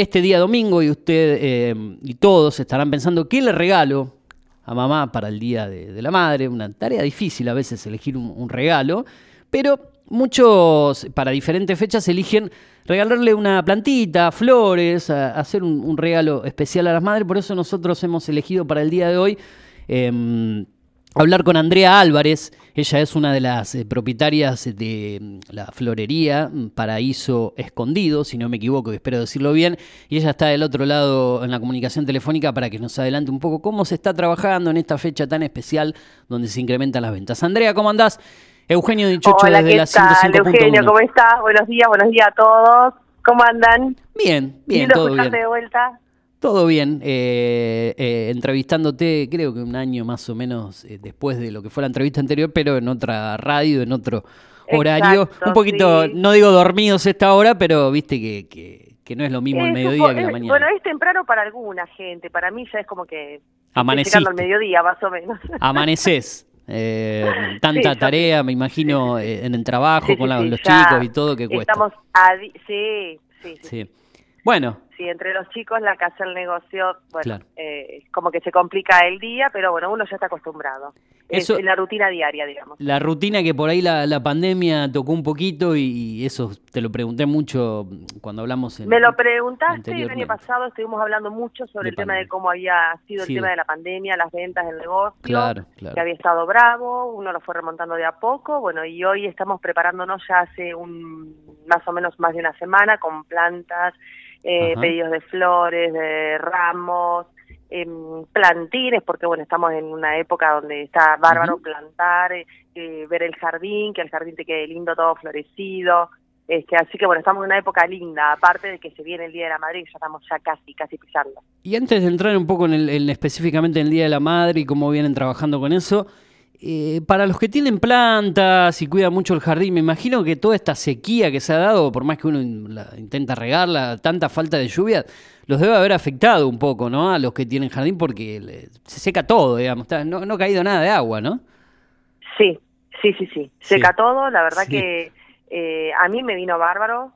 este día domingo y usted eh, y todos estarán pensando, ¿qué le regalo a mamá para el Día de, la Madre? Una tarea difícil a veces elegir un, regalo, pero muchos para diferentes fechas eligen regalarle una plantita, flores, hacer un, regalo especial a las madres. Por eso nosotros hemos elegido para el día de hoy em, hablar con Andrea Álvarez. Ella es una de las eh, propietarias de mm, la florería mm, Paraíso Escondido, si no me equivoco, espero decirlo bien. Y ella está del otro lado en la comunicación telefónica para que nos adelante un poco cómo se está trabajando en esta fecha tan especial donde se incrementan las ventas. Andrea, ¿cómo andás? Eugenio Dichocho Hola, desde ¿qué la tal? Eugenio, ¿cómo estás? Buenos días, buenos días a todos. ¿Cómo andan? Bien, bien, todo bien. de vuelta? Todo bien, eh, eh, entrevistándote creo que un año más o menos eh, después de lo que fue la entrevista anterior, pero en otra radio, en otro horario. un poquito, no digo dormidos esta hora, pero viste que, que, no es lo mismo el mediodía que la mañana. Bueno, es temprano para alguna gente, para mí ya es como que... Amaneciste. al mediodía, más o menos. Amaneces. Eh, tanta tarea, me imagino, eh, en el trabajo con los chicos y todo que cuesta. Estamos sí, sí, sí. Bueno, sí, entre los chicos la casa del negocio, bueno, eh, como que se complica el día, pero bueno, uno ya está acostumbrado. Eso, es la rutina diaria, digamos. La rutina que por ahí la, la pandemia tocó un poquito y, eso te lo pregunté mucho cuando hablamos en Me lo preguntaste el año pasado, estuvimos hablando mucho sobre el tema de cómo había sido el tema de la pandemia, las ventas del negocio, claro, claro. que había estado bravo, uno lo fue remontando de a poco, bueno, y hoy estamos preparándonos ya hace un más o menos más de una semana con plantas, eh, pedidos de flores, de ramos, em, plantines, porque bueno, estamos en una época donde está bárbaro plantar, eh, eh, ver el jardín, que el jardín te quede lindo, todo florecido. Este, así que bueno, estamos en una época linda, aparte de que se viene el Día de la Madre y ya estamos ya casi, casi pisando. Y antes de entrar un poco en el, específicamente en el Día de la Madre y cómo vienen trabajando con eso, eh, para los que tienen plantas y cuidan mucho el jardín, me imagino que toda esta sequía que se ha dado, por más que uno intenta regarla, tanta falta de lluvia, los debe haber afectado un poco, ¿no? A los que tienen jardín porque se seca todo, digamos, no, no ha caído nada de agua, ¿no? Sí, sí, sí, sí, seca todo, la verdad que eh, a mí me vino bárbaro,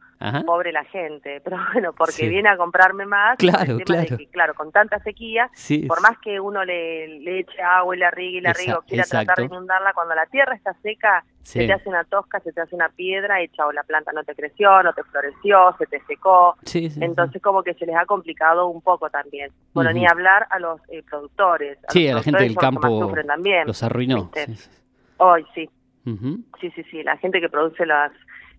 pobre la gente, pero bueno, porque viene a comprarme más, claro, claro. claro, con tanta sequía, por más que uno le, le, eche agua y la rigue y la rigue o quiera tratar de inundarla, cuando la tierra está seca, se te hace una tosca, se te hace una piedra y chao, la planta no te creció, no te floreció, se te secó, entonces como que se les ha complicado un poco también. Bueno, ni hablar a los eh, productores. A sí, a la gente del campo también, los arruinó. Hoy sí. Sí, sí, sí, la gente que produce las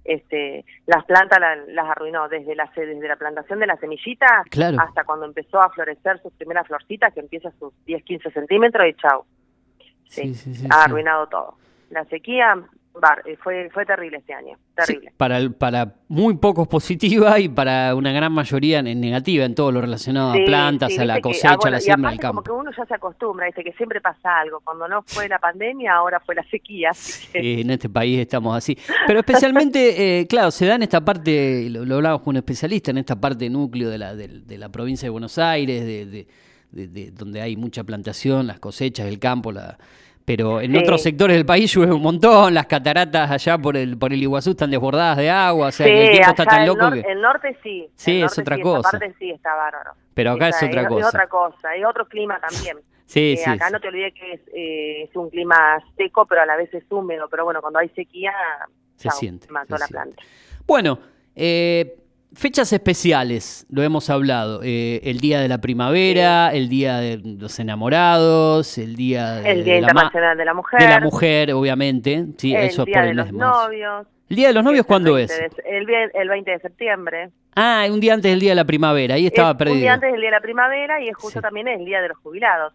este, las plantas las arruinó desde la, desde la plantación de la semillita hasta cuando empezó a florecer sus primeras florcitas, que empieza a sus 10, 15 centímetros y chau. Sí, ha arruinado todo. La sequía eh, fue, fue terrible este año, terrible. para, para muy pocos positiva y para una gran mayoría negativa en todo lo relacionado a plantas, a la cosecha, a la siembra del campo. como que uno ya se acostumbra, dice que siempre pasa algo. Cuando no fue la pandemia, ahora fue la sequía. en este país estamos así. Pero especialmente, eh, claro, se da en esta parte, lo, lo, hablamos con un especialista, en esta parte núcleo de la, de, la provincia de Buenos Aires, de, de, donde hay mucha plantación, las cosechas, el campo, la pero en otros sectores del país llueve un montón, las cataratas allá por el por el Iguazú están desbordadas de agua, o sea, el tiempo está tan loco que... el norte sí. Sí, es otra cosa. parte sí está bárbaro. Pero acá es otra cosa. Es otra cosa, es otro clima también. sí, eh, sí. Acá no te olvides que es, eh, es, un clima seco, pero a la vez es húmedo, pero bueno, cuando hay sequía, se siente. Mató la planta. Bueno, eh, Fechas especiales, lo hemos hablado. Eh, el día de la primavera, el día de los enamorados, el día, de, el día internacional de la mujer. De la mujer, obviamente. Sí, el eso día por de los novios. ¿El día de los novios cuándo es? el, el 20 de septiembre. Ah, un día antes del día de la primavera, ahí estaba perdido. Un día antes del día de la primavera y es justo también el día de los jubilados.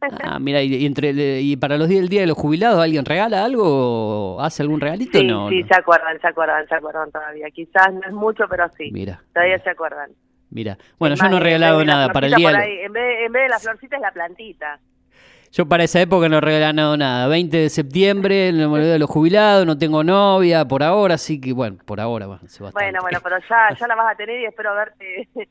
Ah, mira, y, entre, y para los días del Día de los Jubilados, ¿alguien regala algo hace algún regalito? Sí, no, sí, se acuerdan, se acuerdan, se acuerdan todavía. Quizás no es mucho, pero sí. Mira. Todavía se acuerdan. Mira, bueno, yo no he regalado nada para el día. en, vez, en vez de la florcita es la plantita. Yo para esa época no he regalado nada. 20 de septiembre, el Día de los Jubilados, no tengo novia por ahora, así que bueno, por ahora va. Bueno, bueno, pero ya, ya la vas a tener y espero verte,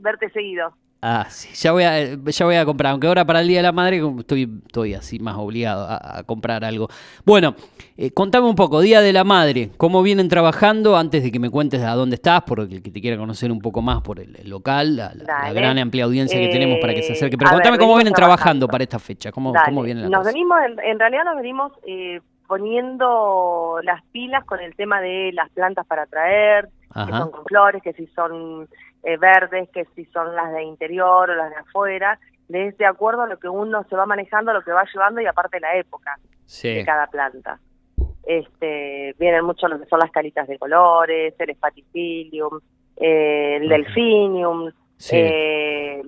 verte seguido. Ah, sí, ya voy, a, ya voy a comprar, aunque ahora para el Día de la Madre estoy, estoy así más obligado a, comprar algo. Bueno, eh, contame un poco, Día de la Madre, ¿cómo vienen trabajando antes de que me cuentes a dónde estás, por el que te quiera conocer un poco más por el, local, la, gran amplia audiencia que tenemos para que se acerque? Pero contame cómo vienen trabajando. para esta fecha, cómo, cómo vienen Nos venimos, en, realidad nos venimos eh, poniendo las pilas con el tema de las plantas para traer, que son con flores, que si son eh, verdes, que si son las de interior o las de afuera, de acuerdo a lo que uno se va manejando, lo que va llevando y aparte la época de cada planta. Este, vienen mucho lo que son las calitas de colores, el espaticilium, eh, el delfinium, eh,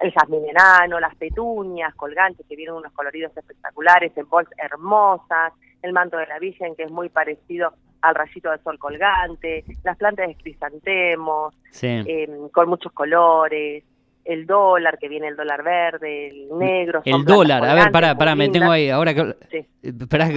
el jazmín enano, las petunias, colgantes, que vienen unos coloridos espectaculares, en bols hermosas, el manto de la Virgen, que es muy parecido al rayito de sol colgante, las plantas de crisantemos, em, con muchos colores, el dólar, que viene el dólar verde, el negro. El dólar, a ver, pará, pará, me tengo ahí, ahora que...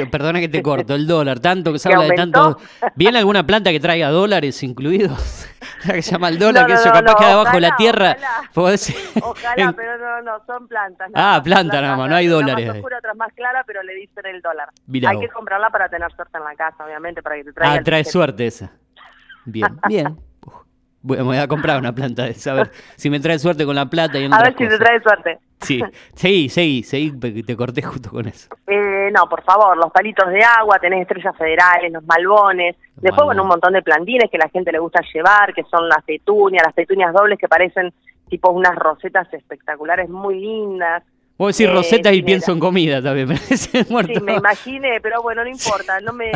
perdona que te corto, el dólar, tanto que se habla de tanto... ¿Viene alguna planta que traiga dólares incluidos? que se llama el dólar, que eso capaz que debajo de la tierra. Ojalá, pero no, no, son plantas. ah, plantas nada más, no hay dólares. Una más oscura, otra más clara, pero le dicen el dólar. hay que comprarla para tener suerte en la casa, obviamente, para que te traiga. Ah, trae suerte esa. Bien, bien. Me voy a comprar una planta de esa, a ver si me trae suerte con la plata y en A ver si te trae suerte. Sí, sí, sí, sí, te corté justo con eso. Eh, no, por favor, los palitos de agua, tenés estrellas federales, los malbones, después bueno, un montón de plantines que la gente le gusta llevar, que son las petunias, las petunias dobles que parecen tipo unas rosetas espectaculares muy lindas. Vos decís eh, rosetas y pienso en comida también, me Sí, me imaginé, pero bueno, no importa, no me...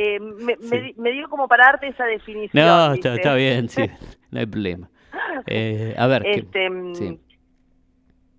eh, me, dio como para darte esa definición. No, está, bien, sí, no hay problema. Eh, a ver, este, mm,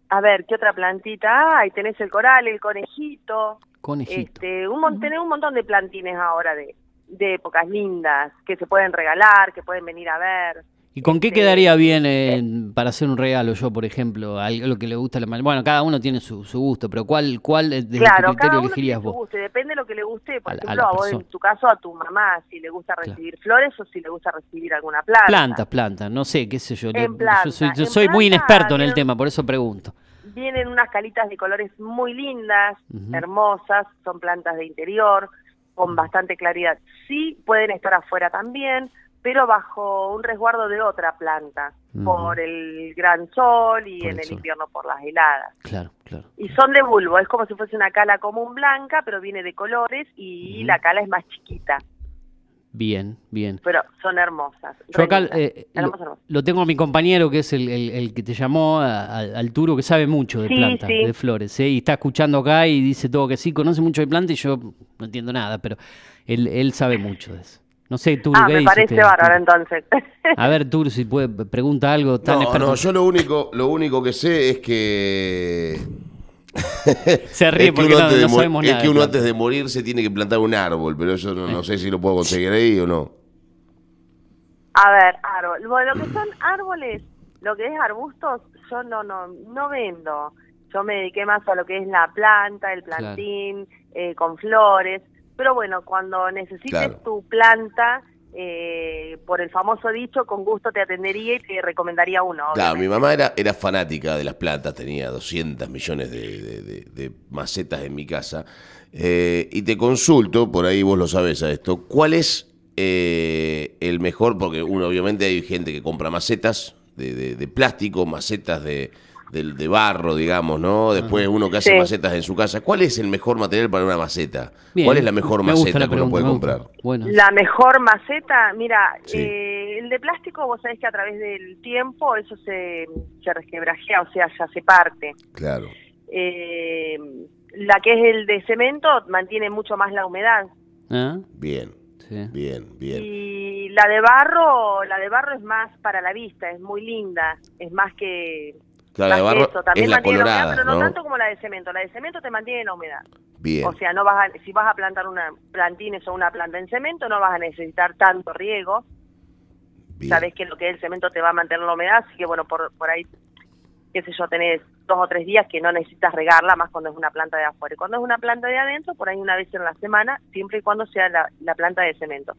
a ver, ¿qué otra plantita hay? Tenés el coral, el conejito. Conejito. Este, un, tenés un montón de plantines ahora de, de épocas lindas que se pueden regalar, que pueden venir a ver. ¿Y con qué este, quedaría bien eh, para hacer un regalo yo, por ejemplo? Algo lo que le gusta a la Bueno, cada uno tiene su, gusto, pero ¿cuál, cuál de claro, tu criterio elegirías vos? Depende de lo que le guste. Por ejemplo, a, vos, en tu caso, a tu mamá, si le gusta recibir flores o si le gusta recibir alguna planta. Plantas, plantas, no sé, qué sé yo. yo soy, muy inexperto en el tema, por eso pregunto. Vienen unas calitas de colores muy lindas, hermosas, son plantas de interior, con bastante claridad. Sí, pueden estar afuera también pero bajo un resguardo de otra planta, por el gran sol y en el, invierno por las heladas. Claro, claro. Y son de bulbo, es como si fuese una cala común blanca, pero viene de colores y la cala es más chiquita. Bien, bien. Pero son hermosas. Yo acá eh, lo, tengo a mi compañero, que es el, el, que te llamó, al Turo, que sabe mucho de plantas, de flores, ¿eh? y está escuchando acá y dice todo que sí, conoce mucho de plantas y yo no entiendo nada, pero él, él sabe mucho de eso. No sé, tú Ah, me parece bárbaro entonces. A ver, tú si puede, pregunta algo tan No, no, yo lo único, lo único que sé es que... Se ríe porque no, sabemos nada. Es que uno antes de morir se tiene que plantar un árbol, pero eso no, sé si lo puedo conseguir ahí o no. A ver, árbol. Bueno, lo que son árboles, lo que es arbustos, yo no, no, no vendo. Yo me dediqué más a lo que es la planta, el plantín, eh, con flores. Pero bueno, cuando necesites tu planta, eh, por el famoso dicho, con gusto te atendería y te recomendaría uno. Claro, mi mamá era, era fanática de las plantas, tenía 200 millones de, macetas en mi casa. Eh, y te consulto, por ahí vos lo sabes a esto, ¿cuál es eh, el mejor? Porque uno, obviamente hay gente que compra macetas de plástico, macetas de, de barro, digamos, ¿no? Después uno que hace macetas en su casa. ¿Cuál es el mejor material para una maceta? ¿Cuál es la mejor maceta que uno puede comprar? La mejor maceta, mira, eh, el de plástico, vos sabés que a través del tiempo eso se, se resquebrajea, o sea, ya se parte. Claro. Eh, la que es el de cemento mantiene mucho más la humedad. ¿Ah? Bien. Bien, bien. Y la de barro, la de barro es más para la vista, es muy linda, es más que Claro, de barro también es la colorada, pero no, tanto como la de cemento. La de cemento te mantiene la humedad. Bien. O sea, no vas si vas a plantar una plantines o una planta en cemento, no vas a necesitar tanto riego. Sabes que lo que es el cemento te va a mantener la humedad, así que bueno, por, por ahí, qué sé yo, tenés dos o tres días que no necesitas regarla, más cuando es una planta de afuera. Y cuando es una planta de adentro, por ahí una vez en la semana, siempre y cuando sea la, planta de cemento.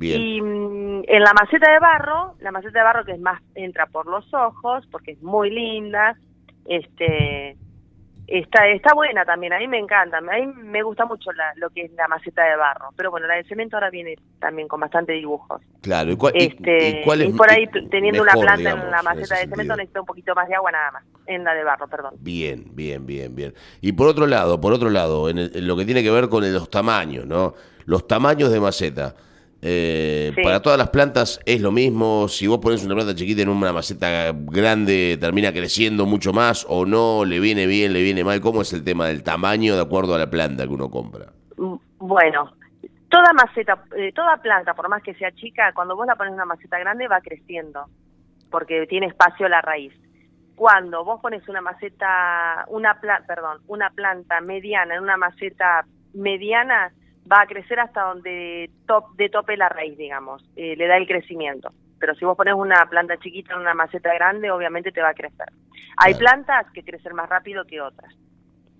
Bien. Y mm, en la maceta de barro, la maceta de barro que es más entra por los ojos porque es muy linda, este está está buena también, a mí me encanta, a mí me gusta mucho lo que es la maceta de barro, pero bueno, la de cemento ahora viene también con bastante dibujos. Claro, ¿y, cuál, este, y, por ahí teniendo una planta en la maceta de cemento necesita un poquito más de agua nada más, en la de barro, perdón. Bien, bien, bien, bien. Y por otro lado, por otro lado, en, lo que tiene que ver con los tamaños, ¿no? Los tamaños de maceta. Eh, para todas las plantas es lo mismo. Si vos pones una planta chiquita en una maceta grande, termina creciendo mucho más o no, le viene bien, le viene mal. ¿Cómo es el tema del tamaño de acuerdo a la planta que uno compra? Mm, bueno, toda maceta, eh, toda planta, por más que sea chica, cuando vos la pones en una maceta grande va creciendo, porque tiene espacio la raíz. Cuando vos pones una maceta, una perdón, una planta mediana en una maceta mediana, va a crecer hasta donde top, de tope la raíz, digamos, eh, le da el crecimiento. Pero si vos pones una planta chiquita en una maceta grande, obviamente te va a crecer. Hay plantas que crecen más rápido que otras.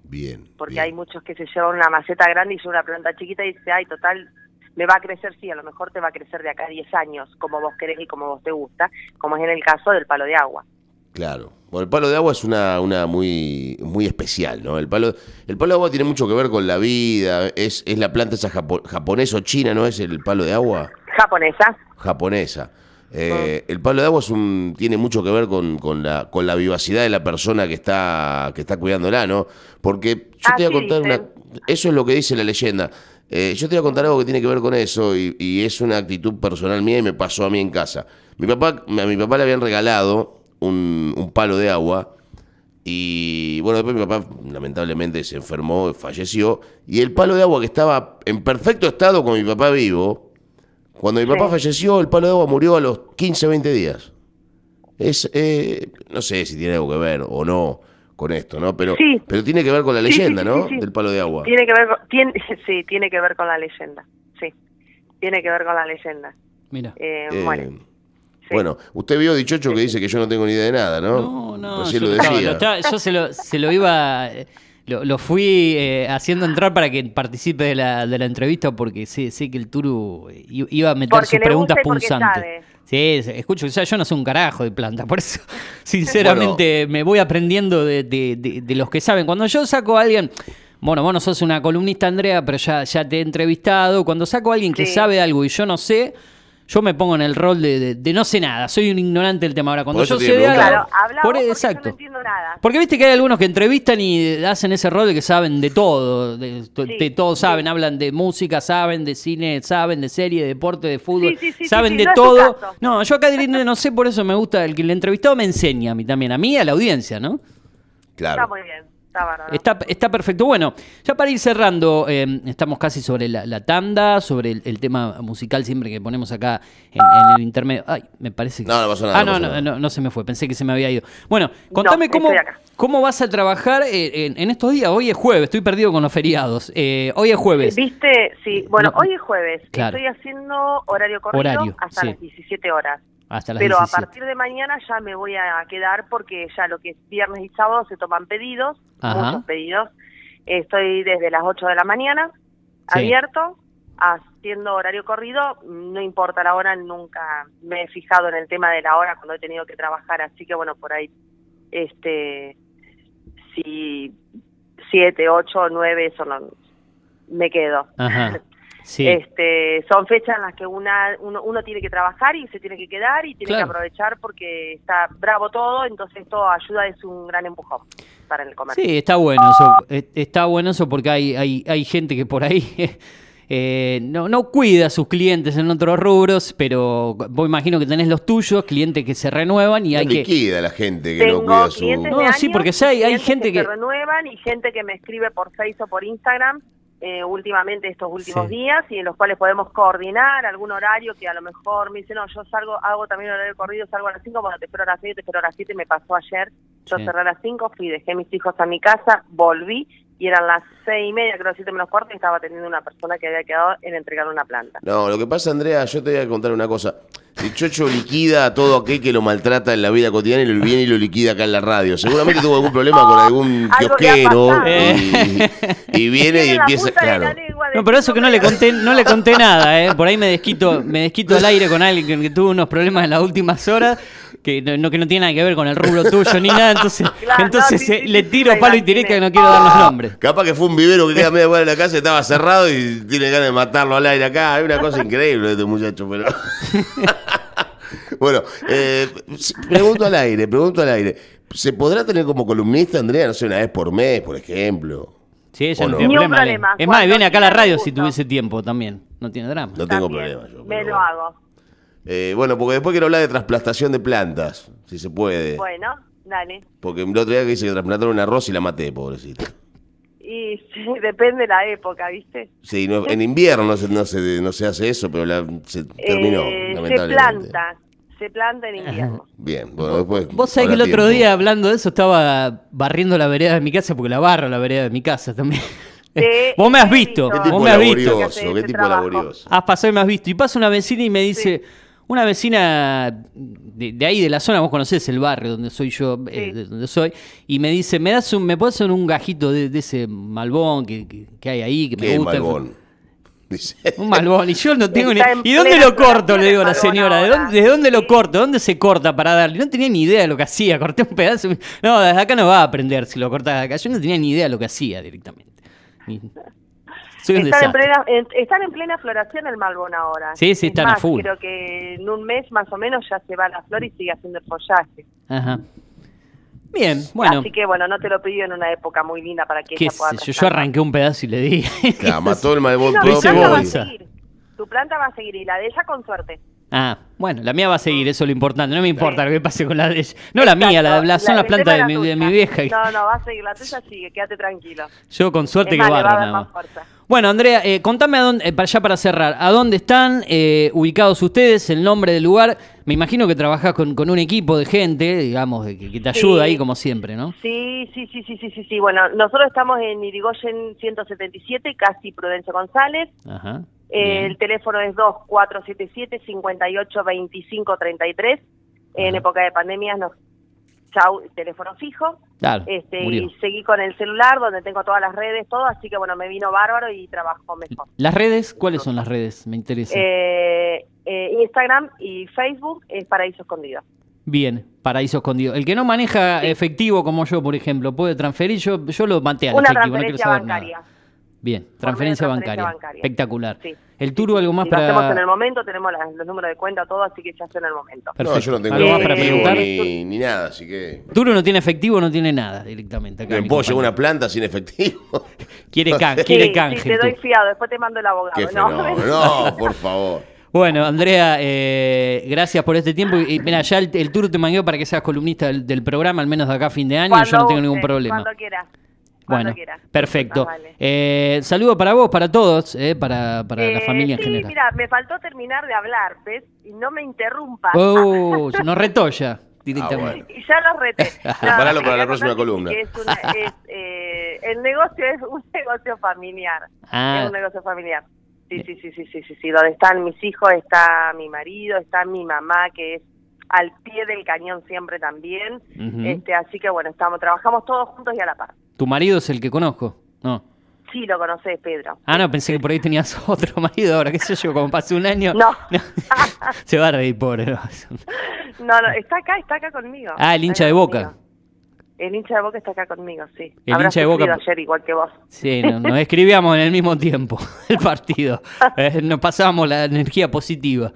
Bien. Porque hay muchos que se llevan una maceta grande y son una planta chiquita y dice, ay, total, me va a crecer, sí, a lo mejor te va a crecer de acá a 10 años, como vos querés y como vos te gusta, como es en el caso del palo de agua. Claro. Bueno, el palo de agua es una, una muy, muy especial, ¿no? El palo, el palo de agua tiene mucho que ver con la vida, es, es la planta esa japonesa o china, ¿no es el palo de agua? Japonesa. Japonesa. Eh, el palo de agua es un, tiene mucho que ver con, con, la, con la vivacidad de la persona que está, que está cuidándola, ¿no? Porque yo te voy a contar una... Eso es lo que dice la leyenda. Eh, yo te voy a contar algo que tiene que ver con eso y, y, es una actitud personal mía y me pasó a mí en casa. Mi papá, a mi papá le habían regalado un, palo de agua. Y bueno, después mi papá lamentablemente se enfermó, falleció. Y el palo de agua que estaba en perfecto estado con mi papá vivo, cuando mi papá falleció, el palo de agua murió a los 15, 20 días. Es, eh, no sé si tiene algo que ver o no con esto, ¿no? Pero, pero tiene que ver con la leyenda, ¿no? Del palo de agua. Tiene que ver tiene, sí, tiene que ver con la leyenda. Sí, tiene que ver con la leyenda. Mira. Eh, bueno. Bueno, usted vio Dichocho que dice que yo no tengo ni idea de nada, ¿no? No, no. yo, lo decía. yo se lo, se lo iba. Lo, fui eh, haciendo entrar para que participe de la, de la entrevista porque sé, sé que el Turu iba a meter sus preguntas punzantes. Sí, escucho, o sea, yo no sé un carajo de planta, por eso, sinceramente, me voy aprendiendo de, de, de, los que saben. Cuando yo saco a alguien, bueno, vos no sos una columnista, Andrea, pero ya, ya te he entrevistado. Cuando saco a alguien que sabe algo y yo no sé, yo me pongo en el rol de, no sé nada, soy un ignorante del tema. Ahora, cuando yo sé de algo. por, exacto. no entiendo nada. Porque viste que hay algunos que entrevistan y hacen ese rol de que saben de todo. De, todo saben, hablan de música, saben de cine, saben de serie, de deporte, de fútbol, saben de todo. No, yo acá no sé, por eso me gusta el que el entrevistado me enseña a mí también, a mí y a la audiencia, ¿no? Claro. Está muy bien. Está, está, perfecto. Bueno, ya para ir cerrando, eh, estamos casi sobre la, tanda, sobre el, tema musical siempre que ponemos acá en, el intermedio. Ay, me parece que. No, no pasó nada. Ah, no, no, no, se me fue, pensé que se me había ido. Bueno, contame cómo, cómo vas a trabajar eh, en, estos días. Hoy es jueves, estoy perdido con los feriados. Eh, hoy es jueves. ¿Viste? Sí, bueno, hoy es jueves. Estoy haciendo horario corrido hasta las 17 horas. Pero a partir de mañana ya me voy a quedar porque ya lo que es viernes y sábado se toman pedidos, muchos pedidos. Estoy desde las 8 de la mañana abierto, haciendo horario corrido, no importa la hora, nunca me he fijado en el tema de la hora cuando he tenido que trabajar, así que bueno, por ahí, este, si 7, 8, 9, eso no, me quedo. Ajá. Este, son fechas en las que una, uno, tiene que trabajar y se tiene que quedar y tiene que aprovechar porque está bravo todo, entonces esto ayuda, es un gran empujón para el comercio. Sí, está bueno eso, eh, está bueno eso porque hay, hay, hay gente que por ahí... Eh, no, no cuida a sus clientes en otros rubros, pero vos imagino que tenés los tuyos, clientes que se renuevan y hay que... liquida la gente que no cuida su... No, sí, porque hay, hay gente que... se renuevan y gente que me escribe por Facebook o por Instagram eh, últimamente estos últimos días y en los cuales podemos coordinar algún horario que a lo mejor me dice, no, yo salgo, hago también horario corrido, salgo a las 5, bueno, te espero a las 6, te espero a las 7, me pasó ayer, yo cerré a las 5, fui, dejé mis hijos a mi casa, volví y eran las seis y media, creo siete menos cuarto, y estaba teniendo una persona que había quedado en entregar una planta. No, lo que pasa, Andrea, yo te voy a contar una cosa. El chocho liquida a todo aquel que lo maltrata en la vida cotidiana y lo viene y lo liquida acá en la radio. Seguramente tuvo algún problema con algún kiosquero y, viene y, empieza, claro. No, pero eso que no le conté, no le conté nada, ¿eh? Por ahí me desquito, me desquito al aire con alguien que, tuvo unos problemas en las últimas horas, que no, que no tiene nada que ver con el rubro tuyo ni nada, entonces, entonces eh, le tiro palo y tiré que no quiero dar los nombres. Capaz que fue un vivero que queda media cuadra de la casa, estaba cerrado y tiene ganas de matarlo al aire acá. Es una cosa increíble este muchacho, pero. bueno, eh, pregunto al aire, pregunto al aire. ¿Se podrá tener como columnista, Andrea, no sé, una vez por mes, por ejemplo? Sí, ella no, tiene problema. Es más, viene acá a la radio si tuviese tiempo también. No tiene drama. No tengo problema. Yo, me lo hago. Eh, bueno, porque después quiero hablar de trasplantación de plantas, si se puede. Bueno, dale. Porque el otro día que dice que trasplantaron un arroz y la maté, pobrecita. Y sí, depende de la época, ¿viste? Sí, en invierno no se, no se, no se hace eso, pero la, se terminó, eh, Se planta, se planta en invierno. Bien, bueno, después. Vos sabés que el otro día, hablando de eso, estaba barriendo la vereda de mi casa, porque la barro la vereda de mi casa también. vos me has visto, vos me has visto. ¿Qué tipo laborioso? Has pasado y me has visto. Y pasa una vecina y me dice, una vecina de, ahí, de la zona, vos conocés el barrio donde soy yo, eh, de donde soy, y me dice, ¿me das un, me puedes hacer un gajito de, ese malbón que, que, hay ahí, que me gusta? Malbón? Un malbón. Y yo no tengo ni. ¿Y dónde lo corto? Le digo a la señora. ¿De dónde, ¿De dónde lo corto? ¿Dónde se corta para darle? No tenía ni idea de lo que hacía. Corté un pedazo. No, desde acá no va a aprender si lo cortas de acá. Yo no tenía ni idea de lo que hacía directamente. Están, en plena, están en plena floración el malbón ahora. Sí, sí, están a full. Creo que en un mes más o menos ya se va la flor y sigue haciendo el follaje. Ajá. Bien, bueno. Así que bueno, no te lo pido en una época muy linda para que ella pueda. Yo, yo arranqué un pedazo y le di. Claro, mató el malbón no, tu planta va a seguir. Tu planta va a seguir y la de ella con suerte. Ah, bueno, la mía va a seguir, eso es lo importante. No me importa lo que pase con la de ella. No la mía, la, son las plantas de, mi, de mi, vieja. No, no, va a seguir, la tuya sigue, quédate tranquilo. Yo con suerte que barro nada más. Bueno, Andrea, eh, contame a dónde, eh, para ya para cerrar, ¿a dónde están eh, ubicados ustedes, el nombre del lugar? Me imagino que trabajás con, con un equipo de gente, digamos, que, que te ayuda ahí como siempre, ¿no? Sí, sí, sí, sí, sí, sí, sí. Bueno, nosotros estamos en Irigoyen 177, casi Prudencio González. Ajá. El teléfono es 2477 582533 En época de pandemia nos chau, teléfono fijo. este, y seguí con el celular donde tengo todas las redes, todo, así que bueno, me vino bárbaro y trabajo mejor. ¿Las redes? ¿Cuáles son las redes? Me interesa. Eh, eh, Instagram y Facebook es Paraíso Escondido. Bien, Paraíso Escondido. El que no maneja efectivo como yo, por ejemplo, puede transferir, yo, yo lo manté al Una efectivo, no quiero saber bancaria. Bien, transferencia, bancaria. Espectacular. ¿El Turo algo más para...? Lo hacemos en el momento, tenemos los números de cuenta, todo, así que ya está en el momento. Perfecto. No, yo no tengo ¿Algo más para preguntar? Ni, ni, nada, así que... Turo no tiene efectivo, no tiene nada directamente. Acá puedo llevar una planta sin efectivo? quiere, can, quiere canje. Sí, te doy fiado, después te mando el abogado. no, no, por favor. Bueno, Andrea, eh, gracias por este tiempo. Y mira, ya el, el Turo te mangueó para que seas columnista del, programa, al menos de acá a fin de año. yo no tengo ningún problema. Cuando quieras. Bueno, perfecto. Eh, saludo para vos, para todos, eh, para, para la eh, familia en general. mira, me faltó terminar de hablar, ¿ves? Y no me interrumpas. Oh, no retó ya, directamente. Ah, y ya lo reté. Preparalo para la próxima columna. Es eh, el negocio es un negocio familiar. Ah. Es un negocio familiar. Sí, sí, sí, sí, sí, sí, sí. Donde están mis hijos, está mi marido, está mi mamá, que es al pie del cañón siempre también. este, así que bueno, estamos, trabajamos todos juntos y a la par. ¿Tu marido es el que conozco? No. Sí, lo conoces, Pedro. Ah, no, pensé que por ahí tenías otro marido ahora, qué sé yo, como pasó un año. No. Se va a reír, pobre. No, no, está acá, está acá conmigo. Ah, el hincha de Boca. El hincha de Boca está acá conmigo, sí. El hincha de Boca. ayer igual que vos. Sí, nos escribíamos en el mismo tiempo el partido. Eh, nos pasábamos la energía positiva.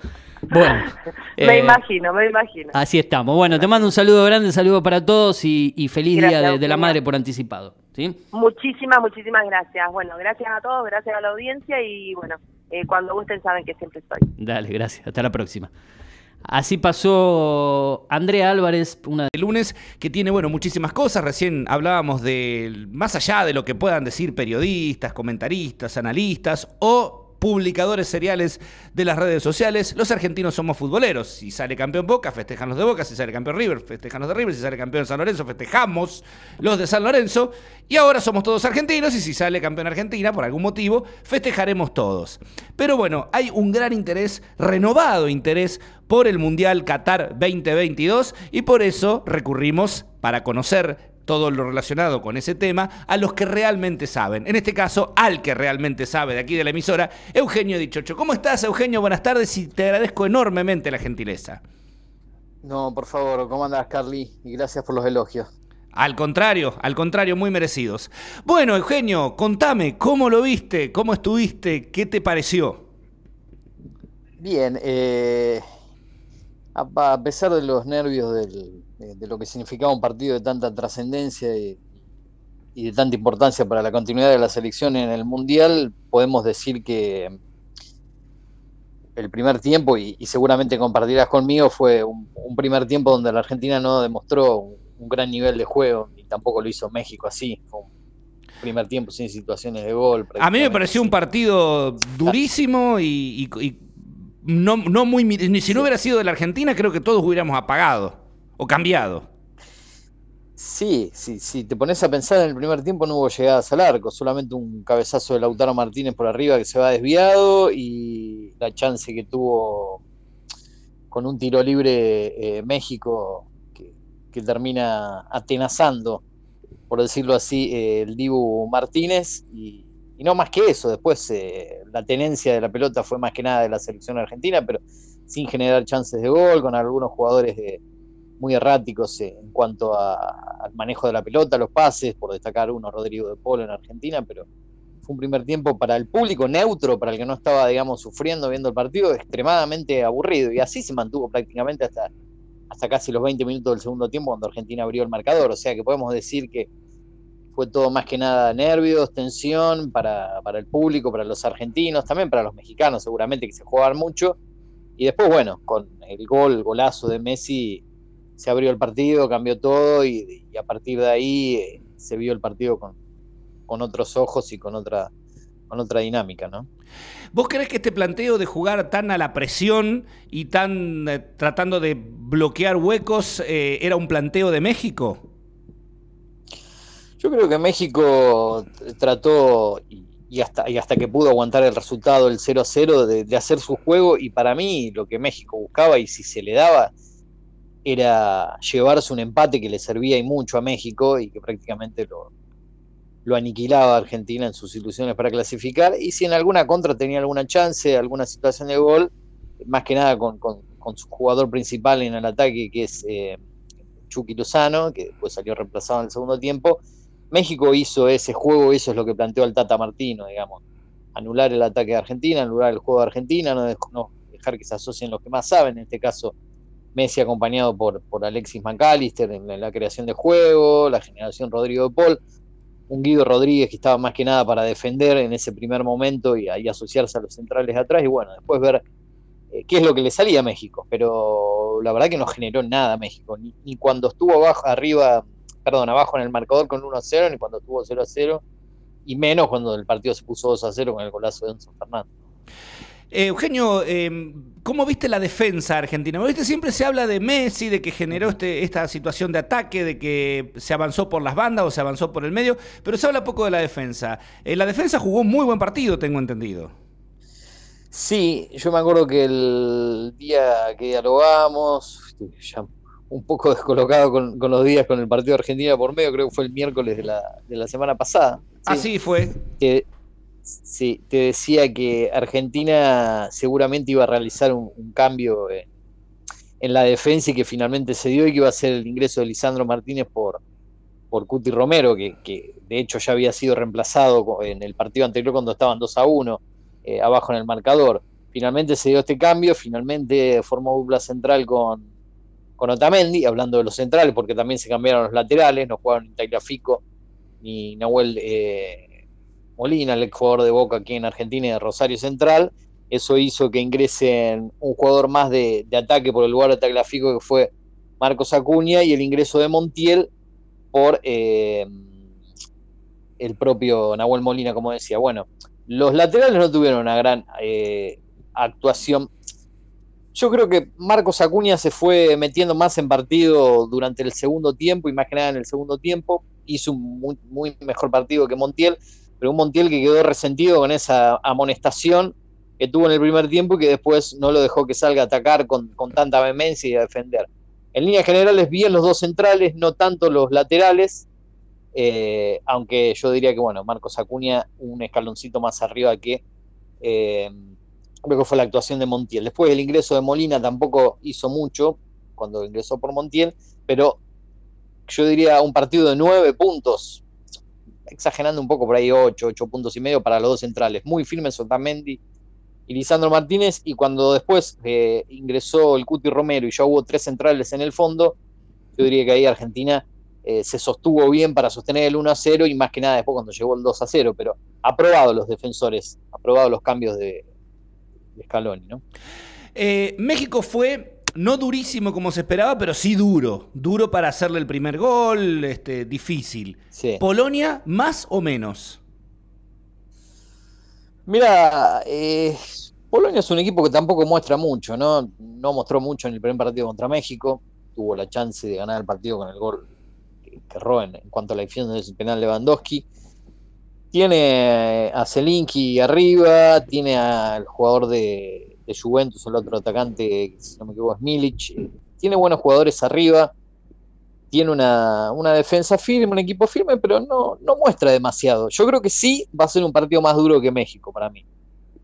Bueno. me eh, imagino, me imagino. Así estamos. Bueno, te mando un saludo grande, saludo para todos y, feliz Día de, la Madre por anticipado. ¿sí? Muchísimas, muchísimas gracias. Bueno, gracias a todos, gracias a la audiencia y bueno, eh, cuando gusten saben que siempre estoy. Dale, gracias. Hasta la próxima. Así pasó Andrea Álvarez, una de lunes, que tiene, bueno, muchísimas cosas. Recién hablábamos de, más allá de lo que puedan decir periodistas, comentaristas, analistas o publicadores seriales de las redes sociales. Los argentinos somos futboleros. Si sale campeón Boca, festejan los de Boca. Si sale campeón River, festejan los de River. Si sale campeón San Lorenzo, festejamos los de San Lorenzo. Y ahora somos todos argentinos y si sale campeón Argentina, por algún motivo, festejaremos todos. Pero bueno, hay un gran interés, renovado interés por el Mundial Qatar 2022 y por eso recurrimos para conocer todo lo relacionado con ese tema a los que realmente saben. En este caso, al que realmente sabe de aquí de la emisora, Eugenio Dichocho. ¿Cómo estás, Eugenio? Buenas tardes y te agradezco enormemente la gentileza. No, por favor, ¿cómo andas, Carly? Y gracias por los elogios. Al contrario, al contrario, muy merecidos. Bueno, Eugenio, contame, ¿cómo lo viste? ¿Cómo estuviste? ¿Qué te pareció? Bien, eh, a, pesar de los nervios de, lo que significaba un partido de tanta trascendencia y, de tanta importancia para la continuidad de la selección en el Mundial, podemos decir que el primer tiempo, y, seguramente compartirás conmigo, fue un, primer tiempo donde la Argentina no demostró un, gran nivel de juego, ni tampoco lo hizo México así. Fue un primer tiempo sin situaciones de gol. A mí me pareció un partido durísimo y no, no muy. Si no hubiera sido de la Argentina, creo que todos hubiéramos apagado o cambiado. Sí, sí, si te pones a pensar en el primer tiempo no hubo llegadas al arco, solamente un cabezazo de Lautaro Martínez por arriba que se va desviado y la chance que tuvo con un tiro libre eh, México que, termina atenazando, por decirlo así, el Dibu Martínez y, no más que eso, después eh, la tenencia de la pelota fue más que nada de la selección argentina, pero sin generar chances de gol, con algunos jugadores muy erráticos en cuanto al manejo de la pelota, los pases, por destacar uno, Rodrigo de Polo en Argentina, pero fue un primer tiempo para el público neutro, para el que no estaba, digamos, sufriendo viendo el partido, extremadamente aburrido, y así se mantuvo prácticamente hasta, hasta casi los 20 minutos del segundo tiempo, cuando Argentina abrió el marcador, o sea que podemos decir que fue todo más que nada nervios, tensión para, el público, para los argentinos, también para los mexicanos seguramente que se jugaban mucho. Y después, bueno, con el gol, el golazo de Messi, se abrió el partido, cambió todo y, a partir de ahí eh, se vio el partido con, con otros ojos y con otra, con otra dinámica, ¿no? ¿Vos crees que este planteo de jugar tan a la presión y tan eh, tratando de bloquear huecos eh, era un planteo de México? Yo creo que México trató, y, hasta, y hasta que pudo aguantar el resultado, el 0 a 0, de, hacer su juego, y para mí lo que México buscaba, y si se le daba, era llevarse un empate que le servía y mucho a México, y que prácticamente lo, aniquilaba a Argentina en sus ilusiones para clasificar, y si en alguna contra tenía alguna chance, alguna situación de gol, más que nada con, su jugador principal en el ataque, que es eh, Chucky Lozano, que después salió reemplazado en el segundo tiempo, México hizo ese juego, eso es lo que planteó el Tata Martino, digamos. Anular el ataque de Argentina, anular el juego de Argentina, no, dejar que se asocien los que más saben, en este caso Messi acompañado por, por Alexis McAllister en, la creación de juego, la generación Rodrigo de Paul, un Guido Rodríguez que estaba más que nada para defender en ese primer momento y ahí asociarse a los centrales de atrás y bueno, después ver eh, qué es lo que le salía a México, pero la verdad que no generó nada México, ni, ni cuando estuvo abajo, arriba perdón, abajo en el marcador con 1-0, ni cuando estuvo 0-0, y menos cuando el partido se puso 2-0 con el golazo de Enzo Fernández. Eh, Eugenio, eh, ¿cómo viste la defensa argentina? ¿Viste? Siempre se habla de Messi, de que generó este, esta situación de ataque, de que se avanzó por las bandas o se avanzó por el medio, pero se habla poco de la defensa. Eh, la defensa jugó un muy buen partido, tengo entendido. Sí, yo me acuerdo que el día que dialogamos, ya un poco descolocado con, los días con el partido de Argentina por medio, creo que fue el miércoles de la, de la semana pasada. Así fue. Sí, te decía que Argentina seguramente iba a realizar un, cambio en, la defensa y que finalmente se dio y que iba a ser el ingreso de Lisandro Martínez por, por Cuti Romero, que, de hecho ya había sido reemplazado en el partido anterior cuando estaban 2 a 1 eh, abajo en el marcador. Finalmente se dio este cambio, finalmente formó dupla central con, con Otamendi, hablando de los centrales, porque también se cambiaron los laterales, no jugaron ni Tagliafico ni Nahuel eh, Molina, el jugador de Boca aquí en Argentina y de Rosario Central. Eso hizo que ingresen un jugador más de, ataque por el lugar de Tagliafico, que fue Marcos Acuña, y el ingreso de Montiel por eh, el propio Nahuel Molina, como decía. Bueno, los laterales no tuvieron una gran eh, actuación yo creo que Marcos Acuña se fue metiendo más en partido durante el segundo tiempo y más que nada en el segundo tiempo. Hizo un muy, mejor partido que Montiel, un Montiel que quedó resentido con esa amonestación que tuvo en el primer tiempo y que después no lo dejó que salga a atacar con, tanta vehemencia y a defender. En líneas generales, bien los dos centrales, no tanto los laterales. Eh, aunque yo diría que, bueno, Marcos Acuña un escaloncito más arriba que eh, que fue la actuación de Montiel. Después el ingreso de Molina tampoco hizo mucho cuando ingresó por Montiel, pero yo diría un partido de nueve puntos, exagerando un poco por ahí ocho, ocho puntos y medio para los dos centrales, muy firmes Otamendi y Lisandro Martínez, y cuando después eh, ingresó el Cuti Romero y ya hubo tres centrales en el fondo, yo diría que ahí Argentina eh, se sostuvo bien para sostener el 1 a 0 y más que nada después cuando llegó el 2 a 0, pero aprobado los defensores, aprobado los cambios de, de Scaloni, ¿no? Eh, México fue no durísimo como se esperaba, pero sí duro. Duro para hacerle el primer gol, este, difícil. ¿Polonia más o menos? Mira, eh, Polonia es un equipo que tampoco muestra mucho, ¿no? No mostró mucho en el primer partido contra México. Tuvo la chance de ganar el partido con el gol que Roen en cuanto a la definición del penal Lewandowski. Tiene a Zelinki arriba, tiene al jugador de, Juventus, el otro atacante, si no me equivoco, es Milic. Eh, tiene buenos jugadores arriba, tiene una, defensa firme, un equipo firme, pero no, no muestra demasiado. Yo creo que sí va a ser un partido más duro que México para mí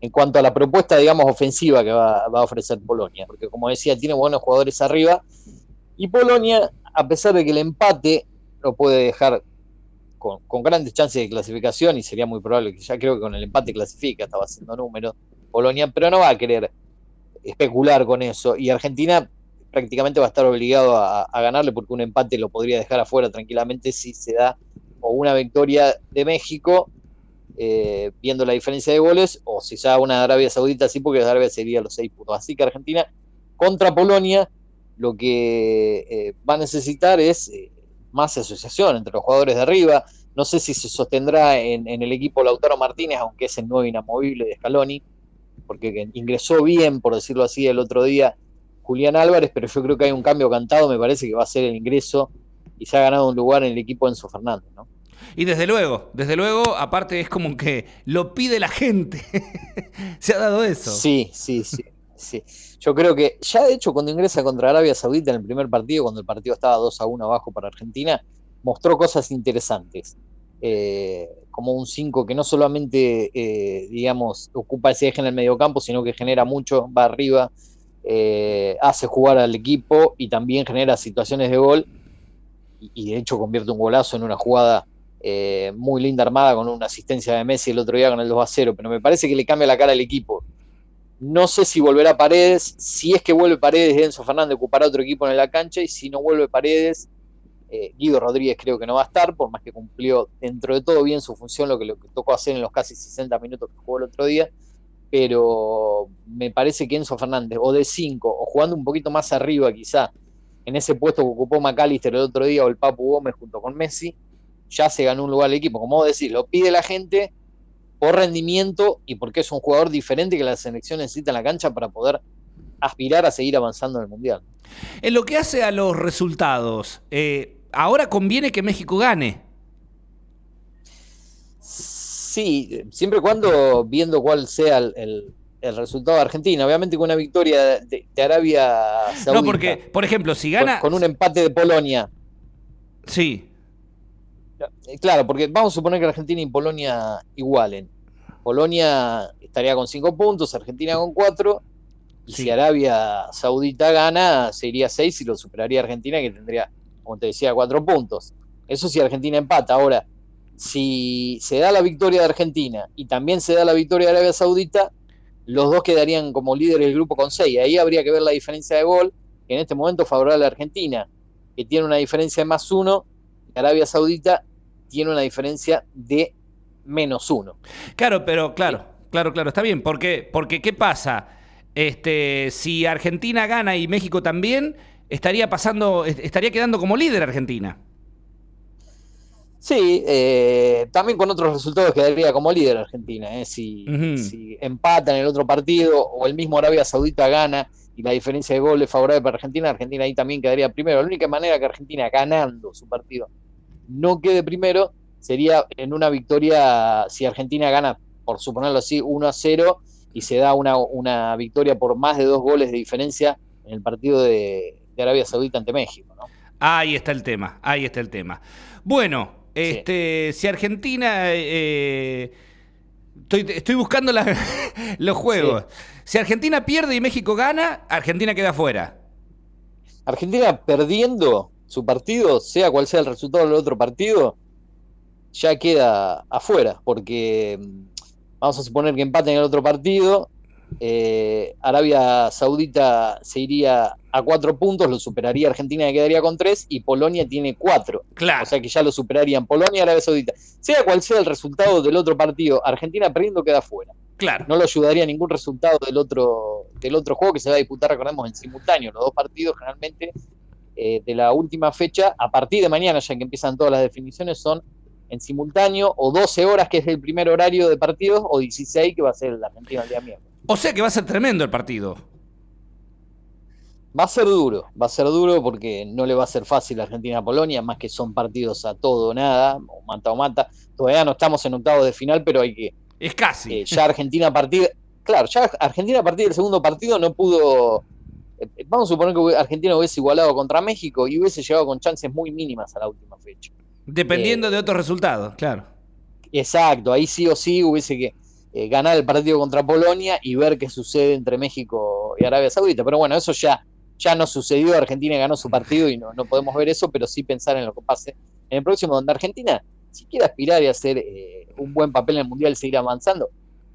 en cuanto a la propuesta, digamos, ofensiva que va, va, a ofrecer Polonia, porque como decía, tiene buenos jugadores arriba, y Polonia, a pesar de que el empate lo puede dejar con, grandes chances de clasificación y sería muy probable que ya creo que con el empate clasifica, estaba haciendo números Polonia, pero no va a querer especular con eso y Argentina prácticamente va a estar obligado a, ganarle porque un empate lo podría dejar afuera tranquilamente si se da o una victoria de México eh, viendo la diferencia de goles o si se da una de Arabia Saudita sí porque Arabia sería los seis puntos así que Argentina contra Polonia lo que eh, va a necesitar es eh, más asociación entre los jugadores de arriba. No sé si se sostendrá en, el equipo Lautaro Martínez, aunque es el nuevo inamovible de Scaloni, porque ingresó bien, por decirlo así, el otro día Julián Álvarez, pero yo creo que hay un cambio cantado, me parece que va a ser el ingreso y se ha ganado un lugar en el equipo Enzo Fernández, ¿no? Y desde luego, desde luego, aparte es como que lo pide la gente. se ha dado eso. Sí, sí, sí, sí. Yo creo que ya de hecho cuando ingresa contra Arabia Saudita en el primer partido, cuando el partido estaba 2 a 1 abajo para Argentina, mostró cosas interesantes. Eh, como un 5 que no solamente, eh, digamos, ocupa ese eje en el mediocampo, sino que genera mucho, va arriba, eh, hace jugar al equipo y también genera situaciones de gol. Y, de hecho convierte un golazo en una jugada muy linda armada con una asistencia de Messi el otro día con el 2 a 0. Pero me parece que le cambia la cara al equipo no sé si volverá Paredes. Si es que vuelve Paredes, Enzo Fernández ocupará otro equipo en la cancha. Y si no vuelve Paredes, eh, Guido Rodríguez creo que no va a estar, por más que cumplió dentro de todo bien su función, lo que, lo que tocó hacer en los casi 60 minutos que jugó el otro día. Pero me parece que Enzo Fernández, o de 5, o jugando un poquito más arriba quizá, en ese puesto que ocupó McAllister el otro día, o el Papu Gómez junto con Messi, ya se ganó un lugar al equipo. Como vos decís, lo pide la gente por rendimiento y porque es un jugador diferente que la selección necesita en la cancha para poder aspirar a seguir avanzando en el Mundial. En lo que hace a los resultados, eh, ahora conviene que México gane. Sí, siempre y cuando viendo cuál sea el, resultado de Argentina. Obviamente con una victoria de, Arabia Saudita. No, porque, por ejemplo, si gana... con un empate de Polonia. Sí. Eh, claro, porque vamos a suponer que Argentina y Polonia igualen. Polonia estaría con cinco puntos, Argentina con cuatro. Y si Arabia Saudita gana, sería seis y lo superaría Argentina, que tendría, como te decía, cuatro puntos. Eso si Argentina empata. Ahora, si se da la victoria de Argentina y también se da la victoria de Arabia Saudita, los dos quedarían como líderes del grupo con seis. Ahí habría que ver la diferencia de gol, que en este momento favorable a Argentina, que tiene una diferencia de más uno, y Arabia Saudita tiene una diferencia de menos uno. Claro, pero claro, claro, claro, está bien. Porque, porque ¿qué pasa? Este, si Argentina gana y México también, estaría pasando, estaría quedando como líder Argentina. Sí, eh, también con otros resultados quedaría como líder Argentina. Eh. Si, si empatan el otro partido o el mismo Arabia Saudita gana y la diferencia de goles favorable para Argentina, Argentina ahí también quedaría primero. La única manera que Argentina ganando su partido no quede primero, sería en una victoria, si Argentina gana, por suponerlo así, 1 a 0 y se da una, una victoria por más de dos goles de diferencia en el partido de, Arabia Saudita ante México. ¿no? Ahí está el tema, ahí está el tema. Bueno, Este, Si Argentina... Eh, estoy, estoy, buscando los juegos. Si Argentina pierde y México gana, Argentina queda fuera. Argentina perdiendo su partido, sea cual sea el resultado del otro partido, ya queda afuera, porque mm, vamos a suponer que empaten el otro partido, eh, Arabia Saudita se iría a cuatro puntos, lo superaría Argentina que quedaría con tres, y Polonia tiene cuatro. Claro. O sea que ya lo superarían Polonia y Arabia Saudita. Sea cual sea el resultado del otro partido, Argentina perdiendo queda fuera. Claro. No lo ayudaría ningún resultado del otro, del otro juego que se va a disputar, recordemos, en simultáneo. Los dos partidos generalmente eh, de la última fecha, a partir de mañana, ya que empiezan todas las definiciones, son en simultáneo, o 12 horas, que es el primer horario de partidos, o 16, que va a ser la Argentina el día miércoles. O sea que va a ser tremendo el partido. Va a ser duro, va a ser duro porque no le va a ser fácil a Argentina a Polonia, más que son partidos a todo o nada, o mata o mata. Todavía no estamos en octavos de final, pero hay que. Es casi. Eh, ya Argentina a partir. Claro, ya Argentina a partir del segundo partido no pudo. Eh, vamos a suponer que Argentina hubiese igualado contra México y hubiese llegado con chances muy mínimas a la última fecha. Dependiendo eh, de otros resultados, claro. Exacto, ahí sí o sí hubiese que ganar el partido contra Polonia y ver qué sucede entre México y Arabia Saudita. Pero bueno, eso ya ya no sucedió, Argentina ganó su partido y no, no podemos ver eso, pero sí pensar en lo que pase en el próximo, donde Argentina, si quiere aspirar y hacer eh, un buen papel en el Mundial, seguir avanzando,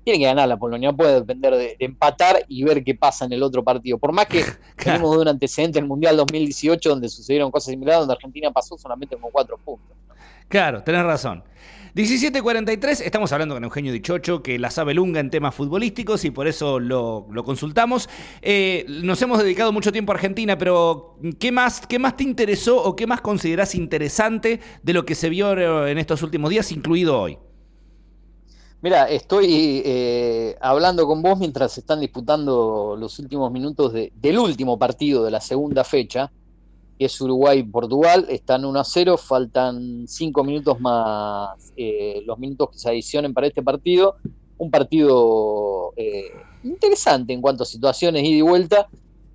tiene que ganar la Polonia, puede depender de, empatar y ver qué pasa en el otro partido. Por más que tenemos de un antecedente en el Mundial 2018 donde sucedieron cosas similares, donde Argentina pasó solamente con cuatro puntos. Claro, tenés razón. 17.43, estamos hablando con Eugenio Dichocho, que la sabe lunga en temas futbolísticos y por eso lo, consultamos. Eh, nos hemos dedicado mucho tiempo a Argentina, pero ¿qué más, ¿qué más te interesó o qué más considerás interesante de lo que se vio en estos últimos días, incluido hoy? Mira, estoy eh, hablando con vos mientras están disputando los últimos minutos del último partido de la segunda fecha que es Uruguay-Portugal, están 1 a 0, faltan 5 minutos más eh, los minutos que se adicionen para este partido. Un partido eh, interesante en cuanto a situaciones ida y vuelta.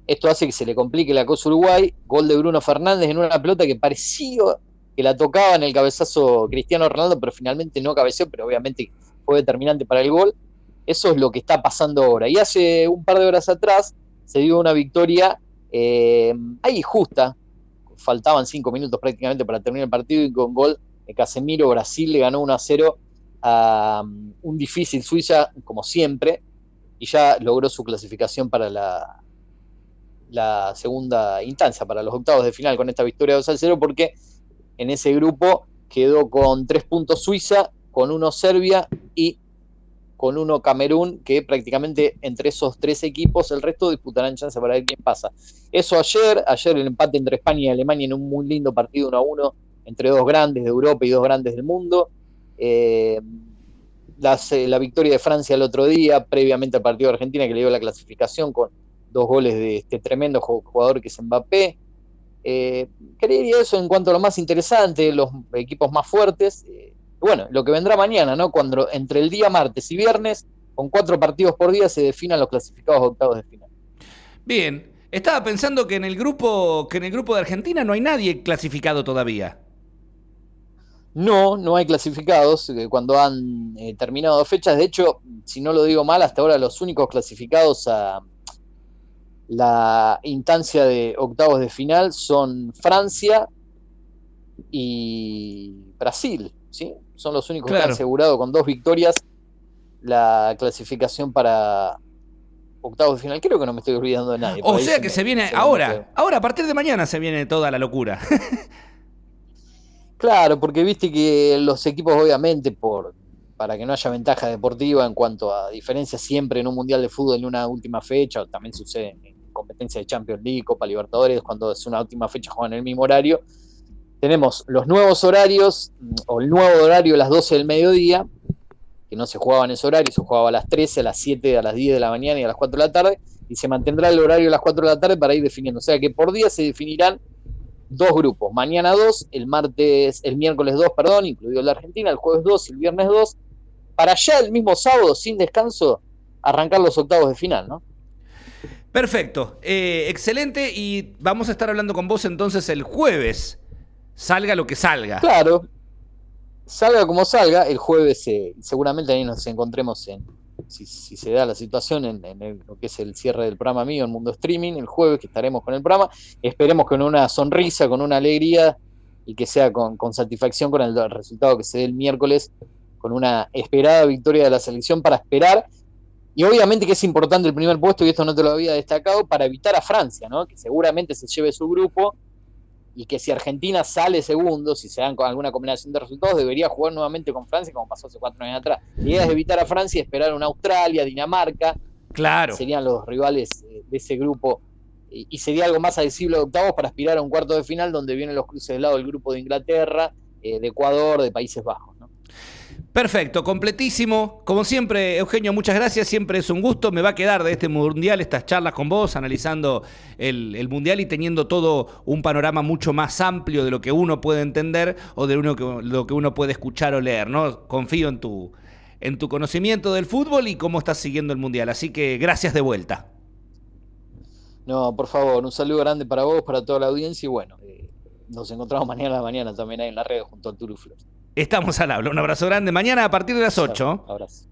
Esto hace que se le complique la cosa Uruguay. Gol de Bruno Fernández en una pelota que parecía que la tocaba en el cabezazo Cristiano Ronaldo, pero finalmente no cabeceó, pero obviamente fue determinante para el gol. Eso es lo que está pasando ahora. Y hace un par de horas atrás se dio una victoria eh, ahí justa faltaban cinco minutos prácticamente para terminar el partido y con gol de Casemiro, Brasil le ganó 1 a 0 a um, un difícil Suiza, como siempre, y ya logró su clasificación para la, la segunda instancia, para los octavos de final con esta victoria 2 a 0, porque en ese grupo quedó con tres puntos Suiza, con uno Serbia y con uno Camerún, que prácticamente entre esos tres equipos el resto disputarán chance para ver quién pasa. Eso ayer, ayer el empate entre España y Alemania en un muy lindo partido 1 a 1 entre dos grandes de Europa y dos grandes del mundo. Eh, eh, la victoria de Francia el otro día, previamente al partido de Argentina que le dio la clasificación con dos goles de este tremendo jugador que es Mbappé. Eh, creería eso en cuanto a lo más interesante, los equipos más fuertes. Eh, bueno, lo que vendrá mañana, ¿no? Cuando entre el día martes y viernes, con cuatro partidos por día, se definan los clasificados octavos de final. Bien, estaba pensando que en el grupo, que en el grupo de Argentina no hay nadie clasificado todavía. No, no hay clasificados eh, cuando han eh, terminado fechas. De hecho, si no lo digo mal, hasta ahora los únicos clasificados a la instancia de octavos de final son Francia y Brasil, ¿sí? Son los únicos que han asegurado con dos victorias la clasificación para octavos de final. Creo que no me estoy olvidando de nadie. O sea que se viene ahora, ahora a partir de mañana se viene toda la locura. claro, porque viste que los equipos obviamente por para que no haya ventaja deportiva en cuanto a diferencia siempre en un mundial de fútbol en una última fecha, o también sucede en competencia de Champions League, Copa Libertadores, cuando es una última fecha juegan en el mismo horario tenemos los nuevos horarios, o el nuevo horario a las 12 del mediodía, que no se jugaba en ese horario, se jugaba a las 13, a las 7, a las 10 de la mañana y a las 4 de la tarde, y se mantendrá el horario a las 4 de la tarde para ir definiendo. O sea que por día se definirán dos grupos, mañana 2, el martes, el miércoles 2, perdón, incluido la Argentina, el jueves 2 y el viernes 2, para ya el mismo sábado, sin descanso, arrancar los octavos de final, ¿no? Perfecto, eh, excelente, y vamos a estar hablando con vos entonces el jueves salga lo que salga. Claro, salga como salga, el jueves eh, seguramente ahí nos encontremos en, si, se da la situación en, lo que es el cierre del programa mío en Mundo Streaming, el jueves que estaremos con el programa, esperemos con una sonrisa, con una alegría y que sea con, satisfacción con el, resultado que se dé el miércoles, con una esperada victoria de la selección para esperar. Y obviamente que es importante el primer puesto, y esto no te lo había destacado, para evitar a Francia, ¿no? que seguramente se lleve su grupo y que si Argentina sale segundo, si se dan con alguna combinación de resultados, debería jugar nuevamente con Francia, como pasó hace cuatro años atrás. La idea es evitar a Francia y esperar una Australia, Dinamarca. Claro. Serían los rivales eh, de ese grupo. Y sería algo más adhesible de octavos para aspirar a un cuarto de final donde vienen los cruces del lado del grupo de Inglaterra, eh, de Ecuador, de Países Bajos. Perfecto, completísimo. Como siempre, Eugenio, muchas gracias. Siempre es un gusto. Me va a quedar de este mundial estas charlas con vos, analizando el, mundial y teniendo todo un panorama mucho más amplio de lo que uno puede entender o de lo que uno puede escuchar o leer. ¿no? Confío en tu, en tu conocimiento del fútbol y cómo estás siguiendo el mundial. Así que gracias de vuelta. No, por favor, un saludo grande para vos, para toda la audiencia y bueno, eh, nos encontramos mañana a la mañana también ahí en la red junto a Turuflos. Estamos al habla. Un abrazo grande. Mañana a partir de las 8. Abrazo.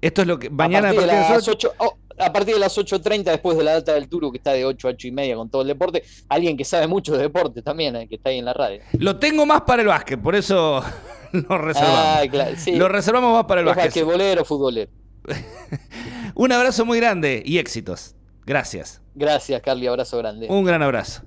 Esto es lo que. Mañana a partir, de, las 8. a partir de las 8.30, después de la data del Turu, que está de 8 a 8 y media con todo el deporte. Alguien que sabe mucho de deporte también, eh, que está ahí en la radio. Lo tengo más para el básquet, por eso lo reservamos. Ah, claro, sí. Lo reservamos más para el básquet. Basquetbolero, futbolero. Un abrazo muy grande y éxitos. Gracias. Gracias, Carly. Abrazo grande. Un gran abrazo.